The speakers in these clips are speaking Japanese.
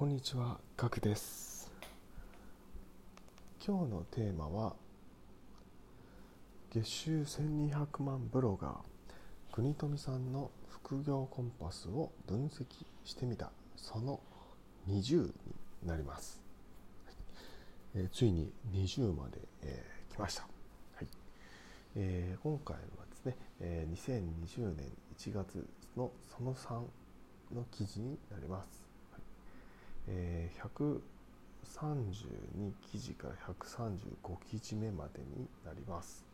こんにちは、ガクです。今日のテーマは月収1200万ブロガー国富さんの副業コンパスを分析してみたその20になります。えーついに20まで、えー来ました。はいえー今回はですね、えー2020年1月のその3の記事になります。えー132記事から135記事目までになります。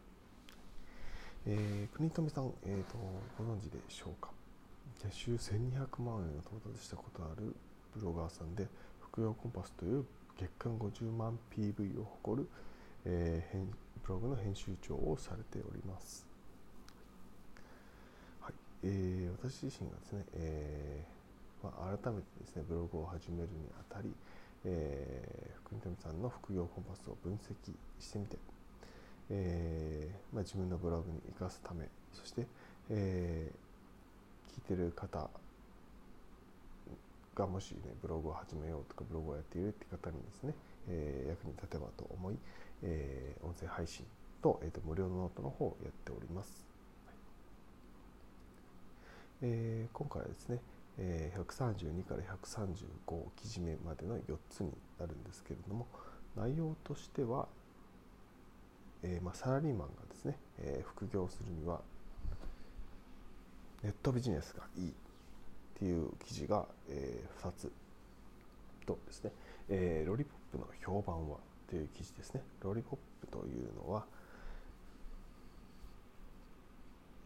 えー国富さん、えーと、ご存知でしょうか？月収1200万円を到達したことあるブロガーさんで副業コンパスという月間50万 PV を誇る、えーブログの編集長をされております。はいえー私自身がですね、えーまあ、改めてですねブログを始めるにあたり、えー、国富さんの副業コンパスを分析してみて、えーまあ、自分のブログに生かすためそして、えー聞いてる方がもし、ね、ブログを始めようとかブログをやっているって方にですね、えー役に立てばと思い、えー音声配信と,、えーと無料のノートの方をやっております。えー今回はですね、えー132から135記事目までの4つになるんですけれども内容としては、えーまあ、サラリーマンがですね、えー副業するにはネットビジネスがいいっていう記事が、え2つとですね、えロリポップの評判はという記事ですね。ロリポップというのは、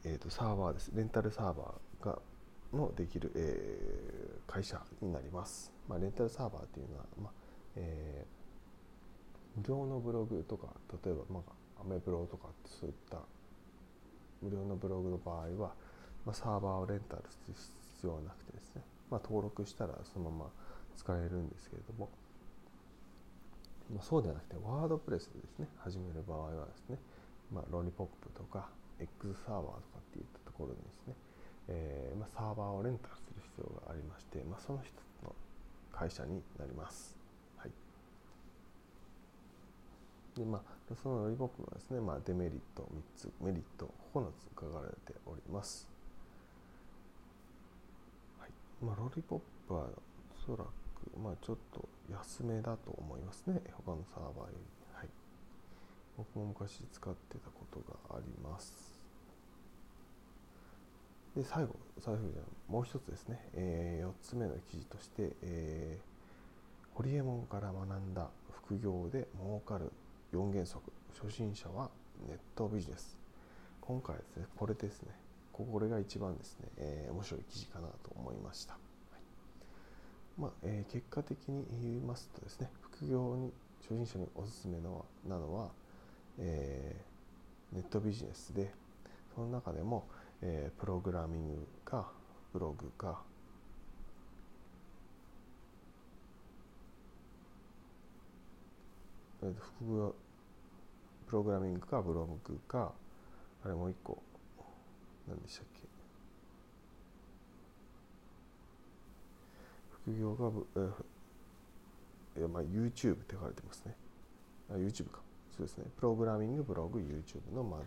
えー、とサーバーです。レンタルサーバーがのできる、えー会社になります、まあ、レンタルサーバーというのは、まあえー無料のブログとか例えば、まあ、アメブロとかそういった無料のブログの場合は、まあ、サーバーをレンタルする必要はなくてですね、まあ、登録したらそのまま使えるんですけれども、まあ、そうではなくてワードプレスでですね。始める場合はですね、まあ、ロリポップとか X サーバーとかっていったところにですね、えーまあ、サーバーをレンタルする必要がありまして、まあ、その一つの会社になります。はい。でまあ、そのロリポップのですね、まあ、デメリット3つ。メリット9つ書かれております。はい。まあ、ロリポップはおそらく、まあ、ちょっと安めだと思いますね。他のサーバーより、はい、僕も昔使ってたことがあります。で最後最後じゃもう一つですね、え4つ目の記事として、えーホリエモンから学んだ副業で儲かる4原則。初心者はネットビジネス。今回ですねこれですね。これが一番ですね、えー面白い記事かなと思いました、はい。まあえー結果的に言いますとですね副業に初心者におすすめのなのは、えーネットビジネスでその中でも、えープログラミングかブログか。プログラミングかブログか。あれもう一個何でしたっけ？副業が、えーいやまあ YouTube って書かれてますね。あ YouTube か。そうですね。プログラミングブログ YouTube のまあ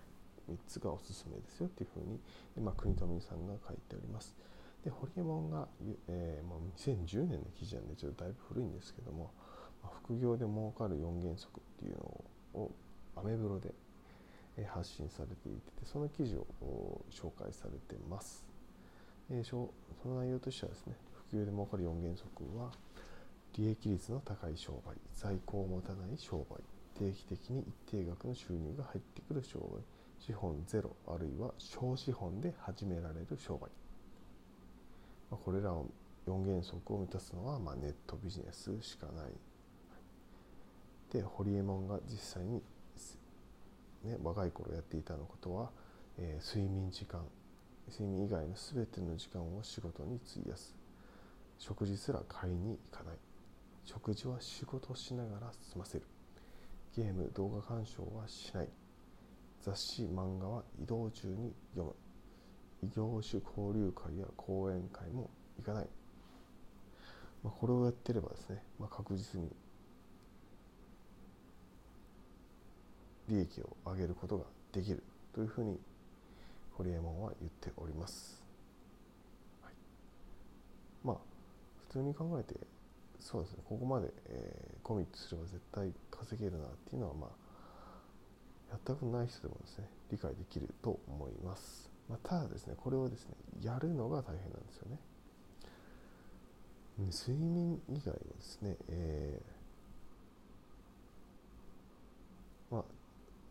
3つがおすすめですよっていうふうに、まあ、国富さんが書いております。でホリエモンが、えーもう2010年の記事なんでちょっとだいぶ古いんですけども、まあ副業で儲かる4原則っていうのをアメブロで発信されていてその記事を紹介されてます、えその内容としてはですね副業で儲かる4原則は利益率の高い商売在庫を持たない商売定期的に一定額の収入が入ってくる商売資本ゼロあるいは小資本で始められる商売、これらを4原則を満たすのは、まあ、ネットビジネスしかない。でホリエモンが実際にね、若い頃やっていたのことは、えー睡眠時間睡眠以外の全ての時間を仕事に費やす。食事すら買いに行かない。食事は仕事しながら済ませる。ゲーム動画鑑賞はしない。雑誌漫画は移動中に読む。異業種交流会や講演会も行かない。まあ、これをやってればですね、まあ、確実に利益を上げることができるというふうにホリエモンは言っております、はい、まあ普通に考えてそうですね。ここまで、えー、コミットすれば絶対稼げるなっていうのはまあやったことない人でもですね理解できると思います、まあ、ただですねこれをですねやるのが大変なんですよね。睡眠以外はですね、えー、まあ、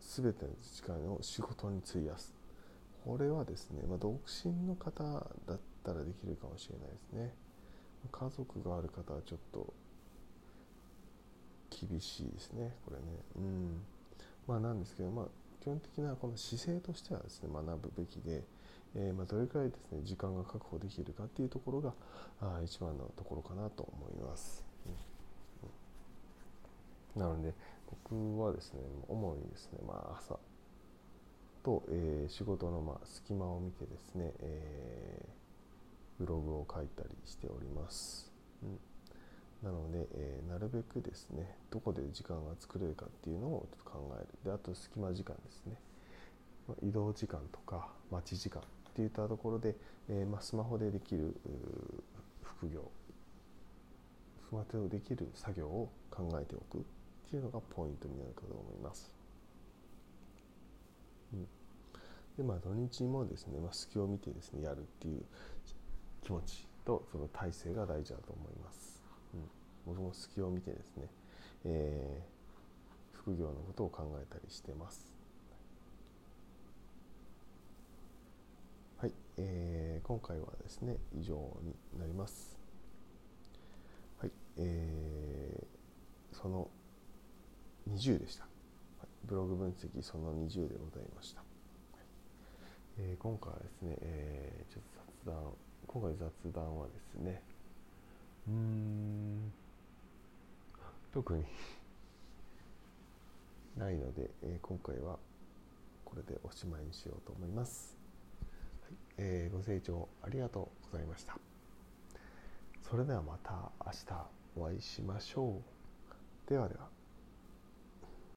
全ての時間を仕事に費やす。これはですね、まあ、独身の方だったらできるかもしれないですね。家族がある方はちょっと厳しいですねこれね。うん。まあなんですけどまあ基本的なこの姿勢としてはですね学ぶべきで、えー、まあどれくらいですね時間が確保できるかっていうところがあ一番のところかなと思います、うん、なので僕はですね主にですねまあ朝と、えー、仕事のまあ隙間を見てですね、えー、ブログを書いたりしております、うん。なので、えー、なるべくですねどこで時間が作れるかっていうのをちょっと考えるであと隙間時間ですね移動時間とか待ち時間っていったところで、えー、まあ、スマホでできる副業スマホでできる作業を考えておくっていうのがポイントになるかと思います。うん、でまあ土日もですね、まあ、隙を見てですねやるっていう気持ちとその体制が大事だと思います。僕も隙を見てですね、えー、副業のことを考えたりしてます。はい、えー、今回はですね以上になります。はい、えー、その20でした。ブログ分析その20でございました。えー、今回はですね、えー、ちょっと雑談、今回雑談はですね、うん。特にないので、えー、今回はこれでおしまいにしようと思います、はい。えー、ご清聴ありがとうございました。それではまた明日お会いしましょう。ではでは。